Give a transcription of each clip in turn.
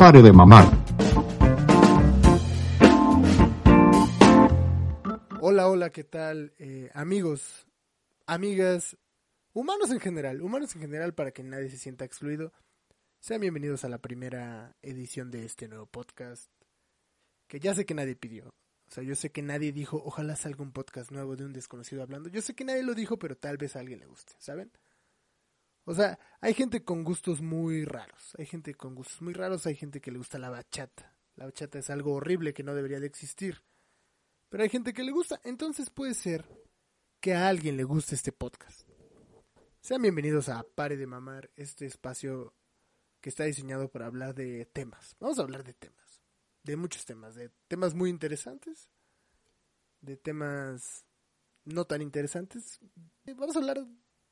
pare de mamar. Hola, hola, ¿qué tal? Eh, amigos, amigas, humanos en general, humanos en general para que nadie se sienta excluido. Sean bienvenidos a la primera edición de este nuevo podcast que ya sé que nadie pidió. O sea, yo sé que nadie dijo, ojalá salga un podcast nuevo de un desconocido hablando. Yo sé que nadie lo dijo, pero tal vez a alguien le guste, ¿saben? O sea, hay gente con gustos muy raros. Hay gente con gustos muy raros. Hay gente que le gusta la bachata. La bachata es algo horrible que no debería de existir. Pero hay gente que le gusta. Entonces puede ser que a alguien le guste este podcast. Sean bienvenidos a Pare de Mamar, este espacio que está diseñado para hablar de temas. Vamos a hablar de temas. De muchos temas. De temas muy interesantes. De temas no tan interesantes. Vamos a hablar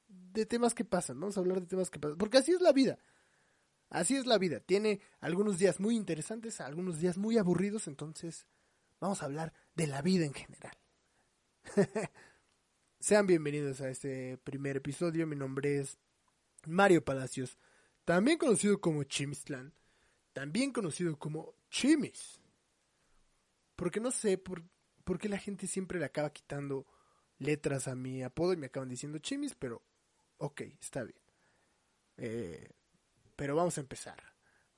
de temas que pasan, vamos a hablar de temas que pasan, porque así es la vida. Así es la vida. Tiene algunos días muy interesantes, algunos días muy aburridos, entonces vamos a hablar de la vida en general. Sean bienvenidos a este primer episodio. Mi nombre es Mario Palacios, también conocido como Chimislan, también conocido como Chimis. Porque no sé por, por qué la gente siempre le acaba quitando letras a mi apodo y me acaban diciendo Chimis, pero ok, está bien. Eh, pero vamos a empezar.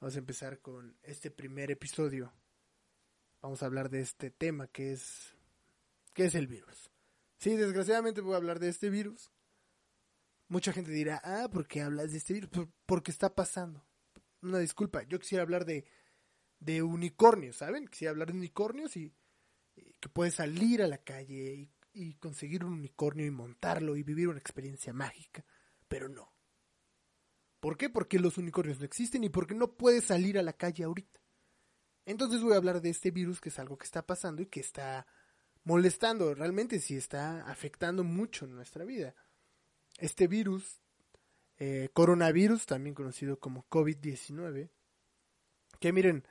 Vamos a empezar con este primer episodio. Vamos a hablar de este tema que es ¿qué es el virus? Sí, desgraciadamente voy a hablar de este virus. Mucha gente dirá, ah, ¿por qué hablas de este virus? Porque está pasando. Una disculpa, yo quisiera hablar de, de unicornios, ¿saben? Quisiera hablar de unicornios y, y que puedes salir a la calle y y conseguir un unicornio y montarlo y vivir una experiencia mágica, pero no. ¿Por qué? Porque los unicornios no existen y porque no puedes salir a la calle ahorita. Entonces voy a hablar de este virus que es algo que está pasando y que está molestando, realmente sí está afectando mucho nuestra vida. Este virus, eh, coronavirus, también conocido como COVID-19, que miren,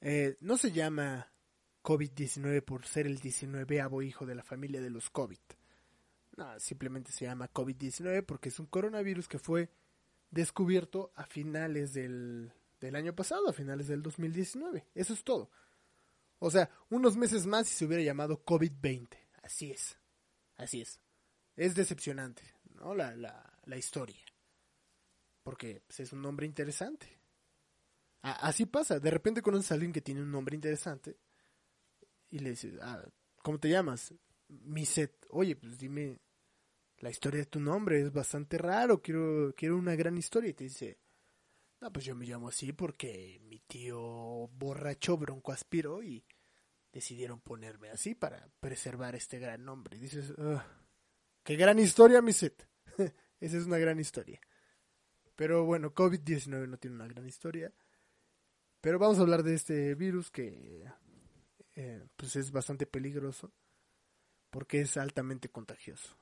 eh, no se llama COVID-19 por ser el 19avo hijo de la familia de los COVID. No, simplemente se llama COVID-19 porque es un coronavirus que fue descubierto a finales del, del año pasado, a finales del 2019. Eso es todo. O sea, unos meses más y se hubiera llamado COVID-20. Así es. Así es. Es decepcionante, ¿no? La, la, la historia. Porque pues, es un nombre interesante. así pasa. De repente conoces a alguien que tiene un nombre interesante y le dices, ah, ¿cómo te llamas? Miset. Oye, pues dime la historia de tu nombre, es bastante raro, quiero, quiero una gran historia. Y te dice, no, pues yo me llamo así porque mi tío borracho bronco aspiró y decidieron ponerme así para preservar este gran nombre. Y dices, qué gran historia, Miset. Esa es una gran historia. Pero bueno, COVID-19 no tiene una gran historia. Pero vamos a hablar de este virus que eh, pues es bastante peligroso porque es altamente contagioso.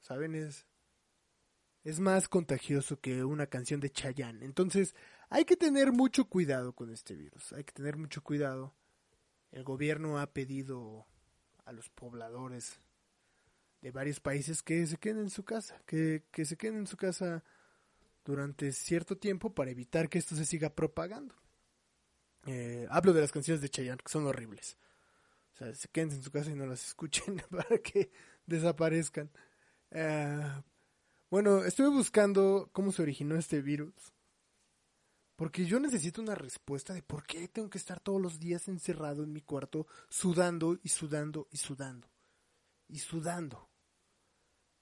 ¿Saben? Es, es más contagioso que una canción de Chayanne. Entonces hay que tener mucho cuidado con este virus. Hay que tener mucho cuidado. El gobierno ha pedido a los pobladores de varios países que se queden en su casa, que, que se queden en su casa durante cierto tiempo para evitar que esto se siga propagando. Eh, hablo de las canciones de Chayanne, que son horribles. O sea, se queden en su casa y no las escuchen para que desaparezcan. Uh, bueno, estuve buscando cómo se originó este virus. Porque yo necesito una respuesta de por qué tengo que estar todos los días encerrado en mi cuarto sudando y sudando y sudando. Y sudando.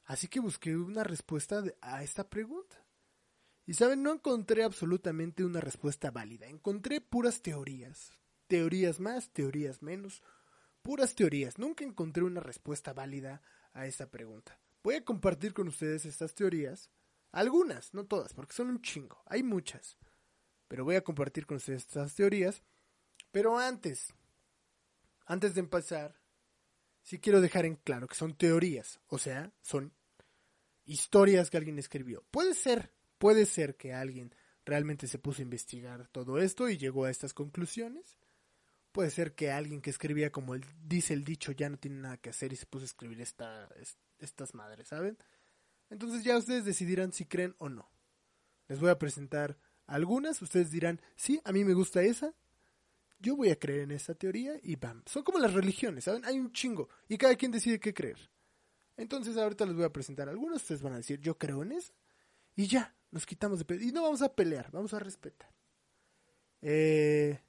Así que busqué una respuesta a esta pregunta. Y saben, no encontré absolutamente una respuesta válida. Encontré puras teorías. Teorías más, teorías menos puras teorías. Nunca encontré una respuesta válida a esta pregunta. Voy a compartir con ustedes estas teorías. Algunas, no todas, porque son un chingo. Hay muchas. Pero voy a compartir con ustedes estas teorías. Pero antes, antes de empezar, sí quiero dejar en claro que son teorías. O sea, son historias que alguien escribió. Puede ser, puede ser que alguien realmente se puso a investigar todo esto y llegó a estas conclusiones. Puede ser que alguien que escribía como el, dice el dicho ya no tiene nada que hacer y se puso a escribir esta, estas madres, ¿saben? Entonces ya ustedes decidirán si creen o no. Les voy a presentar Algunas ustedes dirán, sí, a mí me gusta esa, yo voy a creer en esa teoría y bam. Son como las religiones, ¿saben? Hay un chingo y cada quien decide qué creer. Entonces ahorita les voy a presentar algunos, ustedes van a decir, yo creo en esa y ya, nos quitamos de Y no vamos a pelear, vamos a respetar. Eh,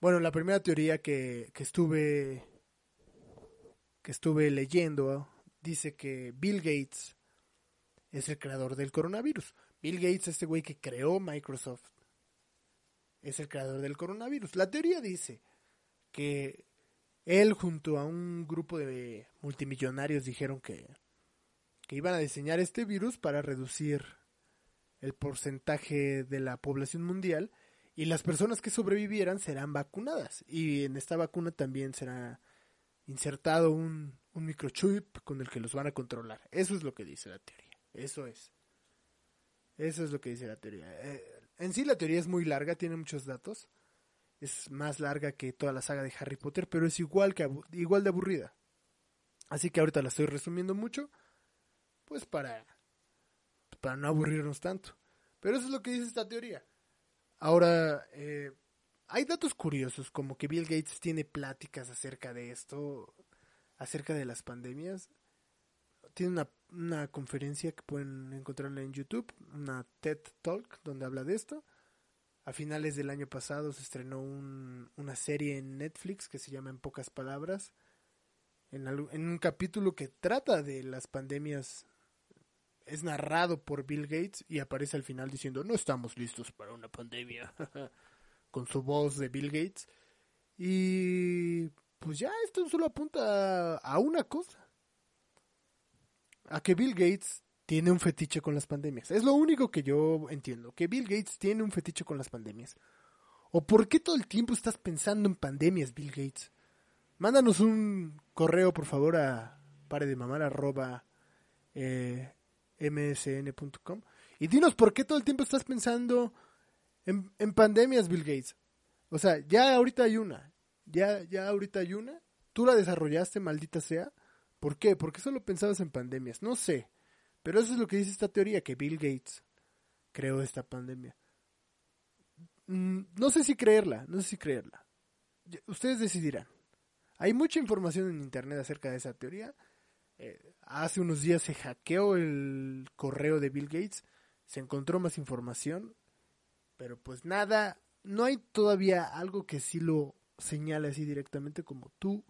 bueno, la primera teoría que, que estuve que estuve leyendo dice que Bill Gates es el creador del coronavirus. Bill Gates, este güey que creó Microsoft, es el creador del coronavirus. La teoría dice que él junto a un grupo de multimillonarios dijeron que, que iban a diseñar este virus para reducir el porcentaje de la población mundial y las personas que sobrevivieran serán vacunadas y en esta vacuna también será insertado un, un microchip con el que los van a controlar. Eso es lo que dice la teoría. Eso es. Eso es lo que dice la teoría. Eh, en sí la teoría es muy larga, tiene muchos datos. Es más larga que toda la saga de Harry Potter, pero es igual, que igual de aburrida. Así que ahorita la estoy resumiendo mucho, pues para, para no aburrirnos tanto. Pero eso es lo que dice esta teoría. Ahora, eh, hay datos curiosos, como que Bill Gates tiene pláticas acerca de esto, acerca de las pandemias. Tiene una, una conferencia que pueden encontrarla en YouTube, una TED Talk, donde habla de esto. A finales del año pasado se estrenó un, una serie en Netflix que se llama En pocas palabras, en, en un capítulo que trata de las pandemias es narrado por Bill Gates y aparece al final diciendo no estamos listos para una pandemia con su voz de Bill Gates. Y pues ya esto solo apunta a una cosa. A que Bill Gates tiene un fetiche con las pandemias. Es lo único que yo entiendo que Bill Gates tiene un fetiche con las pandemias. O por qué todo el tiempo estás pensando en pandemias Bill Gates mándanos un correo por favor a pare de mamar arroba eh, msn.com. Y dinos por qué todo el tiempo estás pensando en, pandemias, Bill Gates. O sea, ya ahorita hay una. Ya, ya ahorita hay una. Tú la desarrollaste, maldita sea. ¿Por qué? ¿Por qué solo pensabas en pandemias? No sé. Pero eso es lo que dice esta teoría, que Bill Gates creó esta pandemia. Mm, no sé si creerla, no sé si creerla. Ustedes decidirán. Hay mucha información en internet acerca de esa teoría eh, hace unos días se hackeó el correo de Bill Gates, se encontró más información, pero pues nada, no hay todavía algo que sí lo señale así directamente como tú,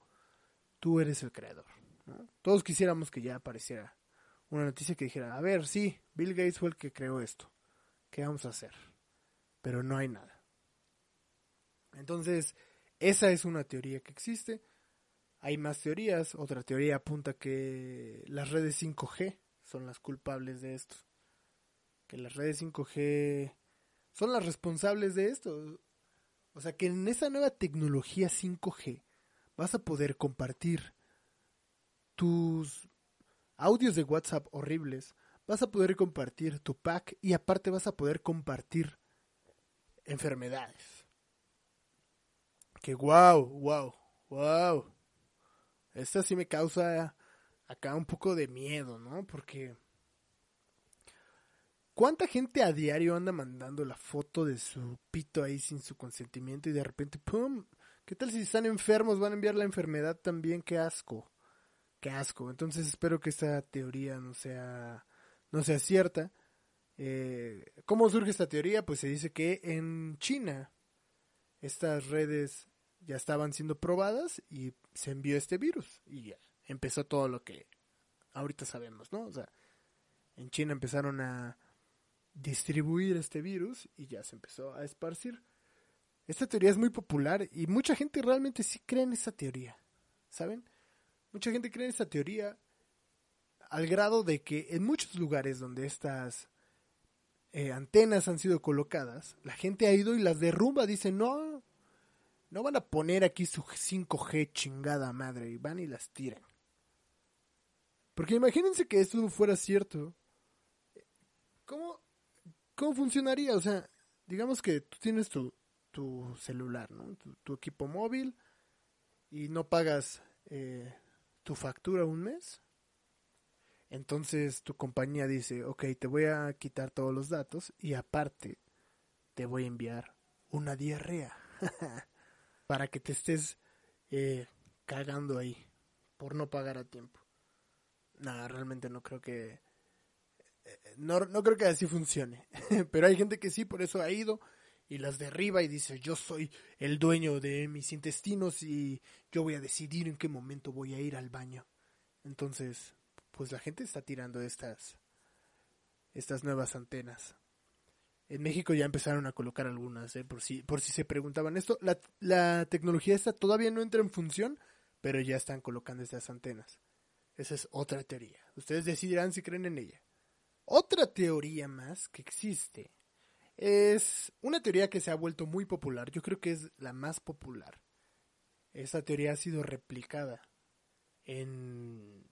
tú eres el creador. Todos quisiéramos que ya apareciera una noticia que dijera, a ver, sí, Bill Gates fue el que creó esto, ¿qué vamos a hacer? Pero no hay nada. Entonces, esa es una teoría que existe hay más teorías. Otra teoría apunta que las redes 5G son las culpables de esto. Que las redes 5G son las responsables de esto. O sea que en esa nueva tecnología 5G vas a poder compartir tus audios de WhatsApp horribles, vas a poder compartir tu pack y aparte vas a poder compartir enfermedades. Que wow, wow, wow. Esta sí me causa acá un poco de miedo, ¿no? Porque ¿cuánta gente a diario anda mandando la foto de su pito ahí sin su consentimiento y de repente, ¡pum! ¿Qué tal si están enfermos? Van a enviar la enfermedad también, qué asco. Qué asco. Entonces espero que esta teoría no sea, no sea cierta. Eh, ¿Cómo surge esta teoría? Pues se dice que en China estas redes ya estaban siendo probadas y se envió este virus y ya empezó todo lo que ahorita sabemos, ¿no? O sea, en China empezaron a distribuir este virus y ya se empezó a esparcir. Esta teoría es muy popular y mucha gente realmente sí cree en esa teoría, ¿saben? Mucha gente cree en esa teoría al grado de que en muchos lugares donde estas eh, antenas han sido colocadas, la gente ha ido y las derrumba, dice, no, no van a poner aquí su 5G chingada madre y van y las tiran. Porque imagínense que esto fuera cierto. ¿Cómo, cómo funcionaría? O sea, digamos que tú tienes tu, tu celular, ¿no? Tu, equipo móvil y no pagas eh, tu factura un mes. Entonces tu compañía dice, ok, te voy a quitar todos los datos y aparte te voy a enviar una diarrea para que te estés eh, cagando ahí por no pagar a tiempo. Nada, realmente no creo que eh, no, no creo que así funcione. Pero hay gente que sí, por eso ha ido y las derriba y dice yo soy el dueño de mis intestinos y yo voy a decidir en qué momento voy a ir al baño. Entonces, pues la gente está tirando estas estas nuevas antenas. En México ya empezaron a colocar algunas, ¿eh? por si por si se preguntaban esto. La, tecnología esta todavía no entra en función, pero ya están colocando estas antenas. Esa es otra teoría. Ustedes decidirán si creen en ella. Otra teoría más que existe es una teoría que se ha vuelto muy popular. Yo creo que es la más popular. Esta teoría ha sido replicada en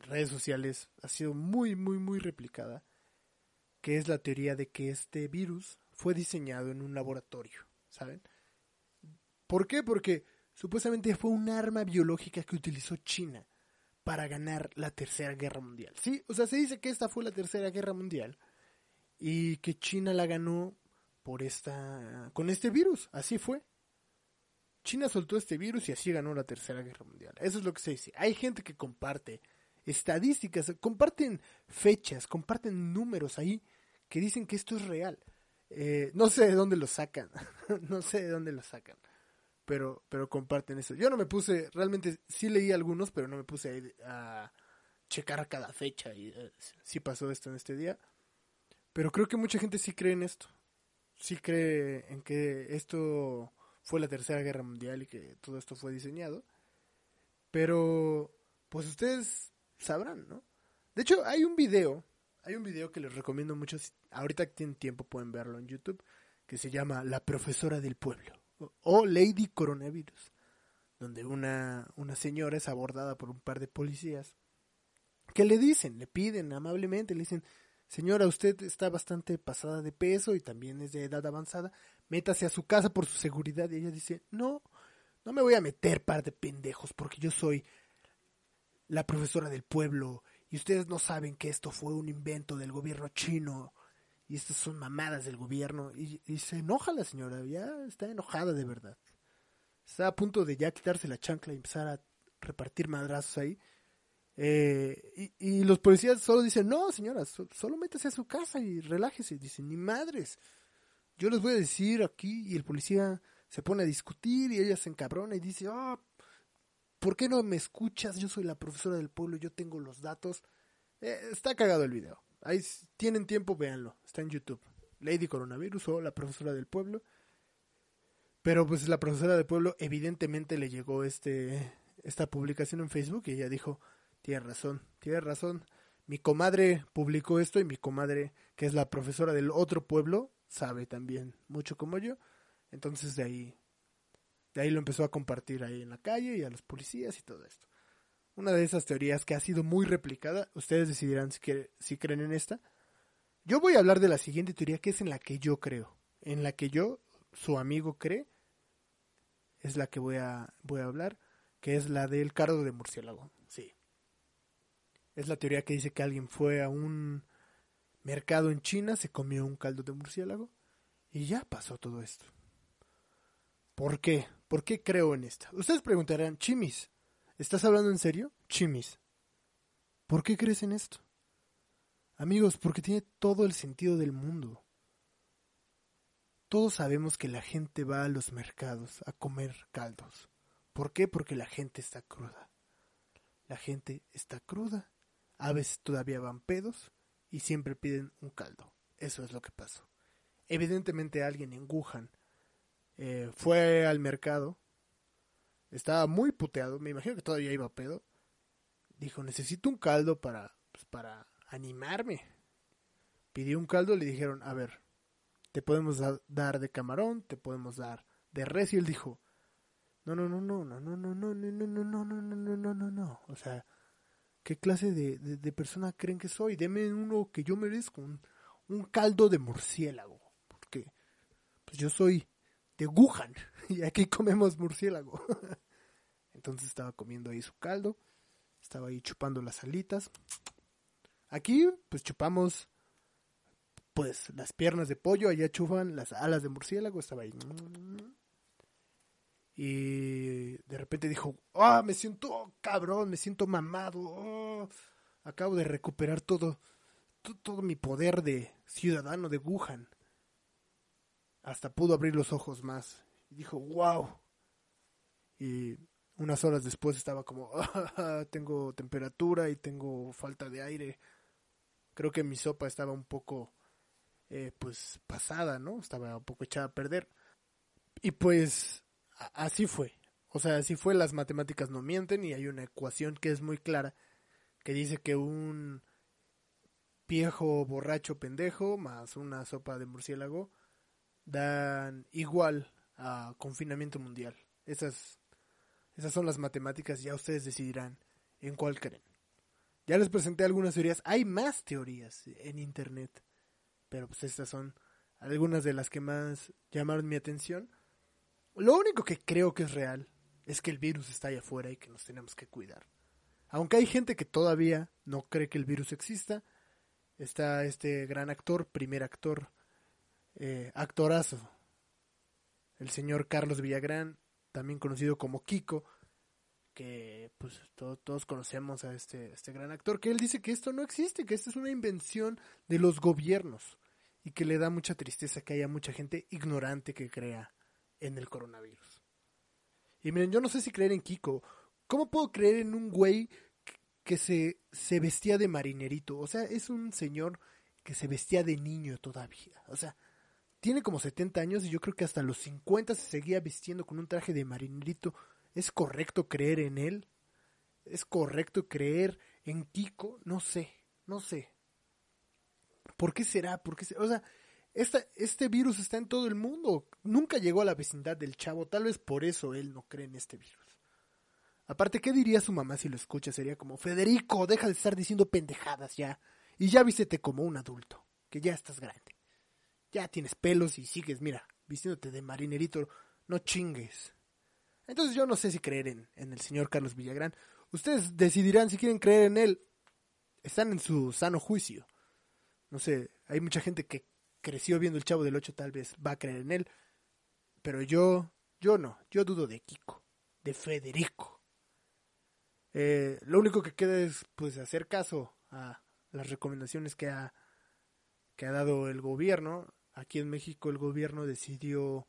redes sociales. Ha sido muy, muy, muy replicada. Que es la teoría de que este virus fue diseñado en un laboratorio. ¿Saben? ¿Por qué? Porque supuestamente fue un arma biológica que utilizó China para ganar la Tercera Guerra Mundial. Sí, o sea, se dice que esta fue la Tercera Guerra Mundial y que China la ganó por esta con este virus, así fue. China soltó este virus y así ganó la Tercera Guerra Mundial. Eso es lo que se dice. Hay gente que comparte estadísticas, comparten fechas, comparten números ahí que dicen que esto es real. Eh, no sé de dónde lo sacan, no sé de dónde lo sacan pero, pero comparten eso. Yo no me puse, realmente sí leí algunos, pero no me puse a, a checar cada fecha y eh, si pasó esto en este día. Pero creo que mucha gente sí cree en esto. Sí cree en que esto fue la Tercera Guerra Mundial y que todo esto fue diseñado. Pero, pues ustedes sabrán, ¿no? De hecho, hay un video, hay un video que les recomiendo mucho. Ahorita que tienen tiempo pueden verlo en YouTube, que se llama La Profesora del Pueblo o Lady Coronavirus, donde una, una señora es abordada por un par de policías que le dicen, le piden amablemente, le dicen, señora, usted está bastante pasada de peso y también es de edad avanzada, métase a su casa por su seguridad. Y ella dice, no, no me voy a meter par de pendejos porque yo soy la profesora del pueblo y ustedes no saben que esto fue un invento del gobierno chino y estas son mamadas del gobierno. Y, se enoja la señora, ya está enojada de verdad. Está a punto de ya quitarse la chancla y empezar a repartir madrazos ahí. Eh, y, los policías solo dicen, no señora, solo métase a su casa y relájese. Dicen, ni madres. Yo les voy a decir aquí y el policía se pone a discutir y ella se encabrona y dice, ah, ¿por qué no me escuchas? Yo soy la profesora del pueblo, yo tengo los datos. Eh, está cagado el video. Ahí tienen tiempo, véanlo. Está en YouTube. Lady Coronavirus o la profesora del pueblo. Pero pues la profesora del pueblo evidentemente le llegó este esta publicación en Facebook y ella dijo, tiene razón, tiene razón. Mi comadre publicó esto y mi comadre, que es la profesora del otro pueblo, sabe también mucho como yo. Entonces de ahí, de ahí lo empezó a compartir ahí en la calle y a los policías y todo esto una de esas teorías que ha sido muy replicada. Ustedes decidirán si, si creen en esta. Yo voy a hablar de la siguiente teoría que es en la que yo creo. En la que yo, su amigo, cree. Es la que voy a, voy a hablar. Que es la del cardo de murciélago. Sí. Es la teoría que dice que alguien fue a un mercado en China, se comió un caldo de murciélago y ya pasó todo esto. ¿Por qué? ¿Por qué creo en esta? Ustedes preguntarán, Chimis, ¿Estás hablando en serio? Chimis. ¿Por qué crees en esto? Amigos, porque tiene todo el sentido del mundo. Todos sabemos que la gente va a los mercados a comer caldos. ¿Por qué? Porque la gente está cruda. La gente está cruda. A veces todavía van pedos y siempre piden un caldo. Eso es lo que pasó. Evidentemente alguien en Wuhan eh, fue al mercado estaba muy puteado, me imagino que todavía iba a pedo. Dijo, necesito un caldo para, pues, para animarme. Pidió un caldo, le dijeron, a ver, te podemos dar de camarón, te podemos dar de res. Y él dijo, no, no, no, no, no, no, no, no, no, no, no, no, no, no, no, no, no. O sea, ¿qué clase de, de, persona creen que soy? Deme uno que yo merezco, un, un caldo de murciélago. Porque, pues yo soy de y aquí comemos murciélago. Entonces estaba comiendo ahí su caldo, estaba ahí chupando las alitas. Aquí pues chupamos pues las piernas de pollo, allá chufan las alas de murciélago, estaba ahí. Y de repente dijo, ah, me siento cabrón, me siento mamado, oh, acabo de recuperar todo, todo, mi poder de ciudadano de Wuhan. Hasta pudo abrir los ojos más. Y dijo, wow. Y unas horas después estaba como, ah, tengo temperatura y tengo falta de aire. Creo que mi sopa estaba un poco, eh, pues, pasada, ¿no? Estaba un poco echada a perder. Y pues, así fue. O sea, así fue, las matemáticas no mienten y hay una ecuación que es muy clara que dice que un viejo borracho pendejo más una sopa de murciélago dan igual a confinamiento mundial. Esas, esas son las matemáticas, ya ustedes decidirán en cuál creen. Ya les presenté algunas teorías, hay más teorías en internet, pero pues estas son algunas de las que más llamaron mi atención. Lo único que creo que es real es que el virus está allá afuera y que nos tenemos que cuidar. Aunque hay gente que todavía no cree que el virus exista, está este gran actor, primer actor, eh, actorazo, el señor Carlos Villagrán, también conocido como Kiko, que pues todos conocemos a este, este gran actor, que él dice que esto no existe, que esto es una invención de los gobiernos y que le da mucha tristeza que haya mucha gente ignorante que crea en el coronavirus. Y miren, yo no sé si creer en Kiko ¿Cómo puedo creer en un güey que se, se vestía de marinerito? O sea, es un señor que se vestía de niño todavía. O sea, tiene como 70 años y yo creo que hasta los 50 se seguía vistiendo con un traje de marinerito. ¿Es correcto creer en él? ¿Es correcto creer en Kiko? No sé, no sé. ¿Por qué será? ¿Por qué O sea, este virus está en todo el mundo. Nunca llegó a la vecindad del chavo. Tal vez por eso él no cree en este virus. Aparte, ¿qué diría su mamá si lo escucha? Sería como, Federico, deja de estar diciendo pendejadas ya. Y ya vístete como un adulto, que ya estás grande. Ya tienes pelos y sigues, mira, vistiéndote de marinerito, no chingues. Entonces yo no sé si creer en, en el señor Carlos Villagrán. Ustedes decidirán si quieren creer en él. Están en su sano juicio. No sé, hay mucha gente que creció viendo el Chavo del Ocho, tal vez va a creer en él. Pero yo, yo no, yo dudo de Kiko, de Federico. Eh, lo único que queda es pues hacer caso a las recomendaciones que ha, que ha dado el gobierno. Aquí en México el gobierno decidió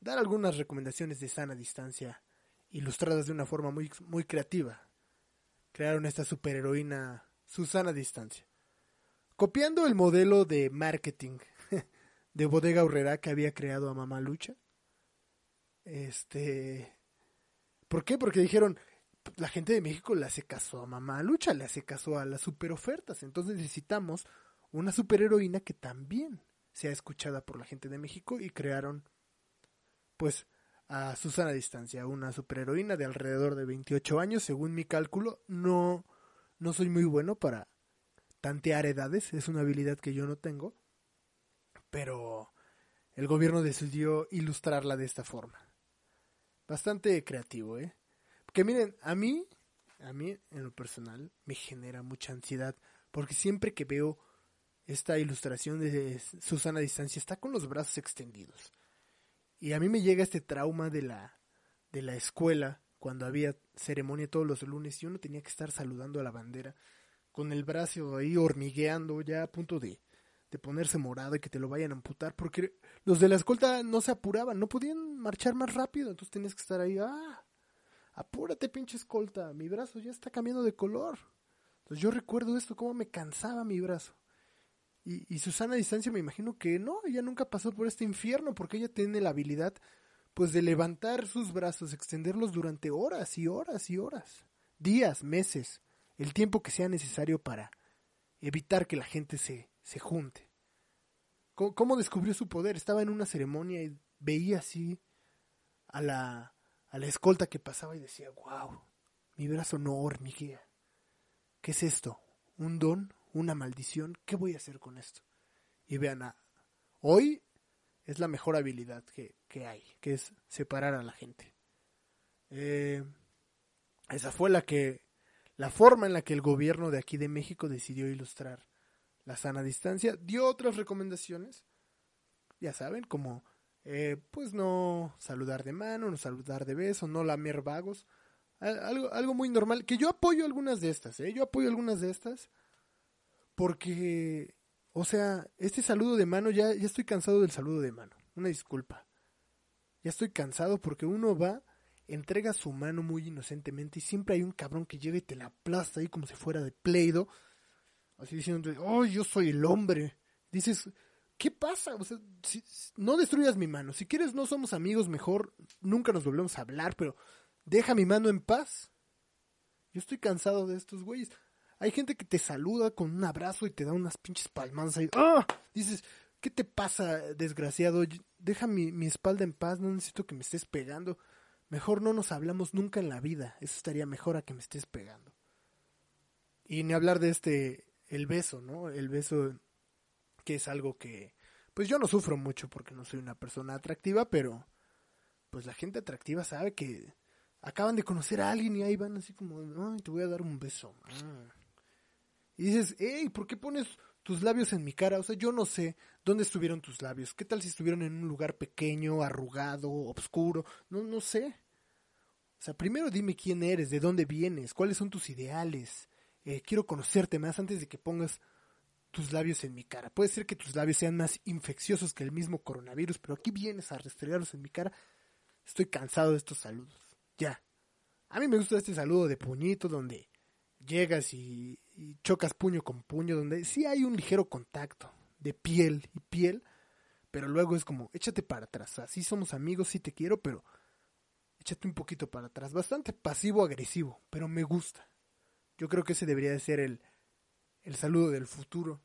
dar algunas recomendaciones de sana distancia, ilustradas de una forma muy, muy creativa. Crearon esta superheroína Susana Distancia. Copiando el modelo de marketing de Bodega Urrera que había creado a Mamá Lucha. Este. ¿Por qué? Porque dijeron, la gente de México le hace caso a Mamá Lucha, le hace caso a las super ofertas. Entonces necesitamos una superheroína que también sea escuchada por la gente de México y crearon, pues, a Susana Distancia, una superheroína de alrededor de 28 años, según mi cálculo. No, no soy muy bueno para tantear edades, es una habilidad que yo no tengo, pero el gobierno decidió ilustrarla de esta forma. Bastante creativo, ¿eh? Que miren, a mí, a mí en lo personal, me genera mucha ansiedad. Porque siempre que veo esta ilustración de Susana distancia, está con los brazos extendidos. Y a mí me llega este trauma de la, de la escuela, cuando había ceremonia todos los lunes y uno tenía que estar saludando a la bandera, con el brazo ahí hormigueando, ya a punto de, de ponerse morado y que te lo vayan a amputar, porque los de la escolta no se apuraban, no podían marchar más rápido, entonces tenías que estar ahí, ah, apúrate pinche escolta, mi brazo ya está cambiando de color. Entonces yo recuerdo esto, cómo me cansaba mi brazo. Y, y Susana distancia me imagino que no, ella nunca pasó por este infierno porque ella tiene la habilidad pues de levantar sus brazos, extenderlos durante horas y horas y horas, días, meses, el tiempo que sea necesario para evitar que la gente se, se junte. ¿Cómo descubrió su poder? Estaba en una ceremonia y veía así a la, a la escolta que pasaba y decía, wow, mi brazo no hormiguea. ¿Qué es esto? ¿Un don? ¿Una maldición? ¿Qué voy a hacer con esto? Y vean, hoy es la mejor habilidad que, que, hay, que es separar a la gente. Eh, esa fue la que, la forma en la que el gobierno de aquí de México decidió ilustrar la sana distancia. Dio otras recomendaciones, ya saben, como eh, pues no saludar de mano, no saludar de beso, no lamer vagos. Algo, algo muy normal, que yo apoyo algunas de estas, ¿eh? Yo apoyo algunas de estas porque, o sea, este saludo de mano, ya, ya estoy cansado del saludo de mano. Una disculpa. Ya estoy cansado porque uno va, entrega su mano muy inocentemente y siempre hay un cabrón que llega y te la aplasta ahí como si fuera de pleido. Así diciendo, oh, yo soy el hombre. Dices, ¿qué pasa? O sea, si, no destruyas mi mano. Si quieres, no somos amigos, mejor nunca nos volvemos a hablar, pero deja mi mano en paz. Yo estoy cansado de estos güeyes. Hay gente que te saluda con un abrazo y te da unas pinches palmadas ahí. ¡Ah! Dices, ¿qué te pasa, desgraciado? Deja mi, mi espalda en paz, no necesito que me estés pegando. Mejor no nos hablamos nunca en la vida. Eso estaría mejor a que me estés pegando. Y ni hablar de este, el beso, ¿no? El beso que es algo que, pues yo no sufro mucho porque no soy una persona atractiva, pero pues la gente atractiva sabe que acaban de conocer a alguien y ahí van así como, ay, te voy a dar un beso. Y dices, hey, ¿por qué pones tus labios en mi cara? O sea, yo no sé dónde estuvieron tus labios. ¿Qué tal si estuvieron en un lugar pequeño, arrugado, oscuro? No, no sé. O sea, primero dime quién eres, de dónde vienes, cuáles son tus ideales. Eh, quiero conocerte más antes de que pongas tus labios en mi cara. Puede ser que tus labios sean más infecciosos que el mismo coronavirus, pero aquí vienes a restregarlos en mi cara. Estoy cansado de estos saludos. Ya. A mí me gusta este saludo de puñito donde llegas y, chocas puño con puño, donde sí hay un ligero contacto de piel y piel, pero luego es como, échate para atrás. Así somos amigos, sí te quiero, pero échate un poquito para atrás. Bastante pasivo-agresivo, pero me gusta. Yo creo que ese debería de ser el, el saludo del futuro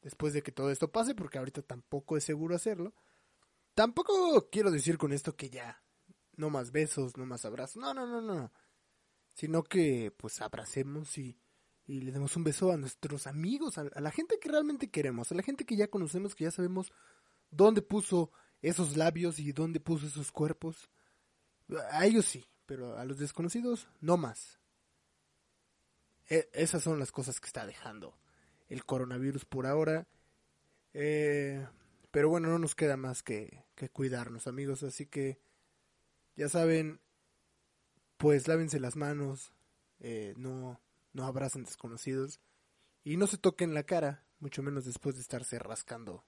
después de que todo esto pase, porque ahorita tampoco es seguro hacerlo. Tampoco quiero decir con esto que ya no más besos, no más abrazos, no, no, no, no, sino que pues abracemos y, y le demos un beso a nuestros amigos, a, la gente que realmente queremos, a la gente que ya conocemos, que ya sabemos dónde puso esos labios y dónde puso esos cuerpos. A ellos sí, pero a los desconocidos no más. E, esas son las cosas que está dejando el coronavirus por ahora. Eh, pero bueno, no nos queda más que, que, cuidarnos, amigos. Así que, ya saben, pues lávense las manos, eh, no, no abracen desconocidos y no se toquen la cara, mucho menos después de estarse rascando,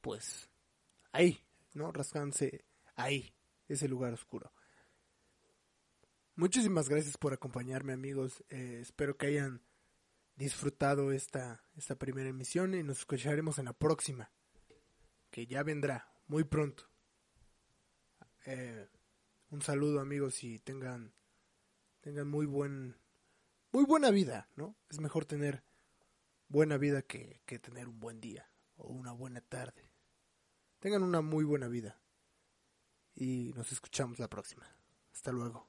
pues ahí, ¿no? Rascándose ahí, ese lugar oscuro. Muchísimas gracias por acompañarme amigos. Eh, espero que hayan disfrutado esta, esta primera emisión y nos escucharemos en la próxima, que ya vendrá muy pronto. Eh, un saludo amigos y tengan, tengan muy buen, muy buena vida, ¿no? Es mejor tener buena vida que, que tener un buen día o una buena tarde. Tengan una muy buena vida y nos escuchamos la próxima. Hasta luego.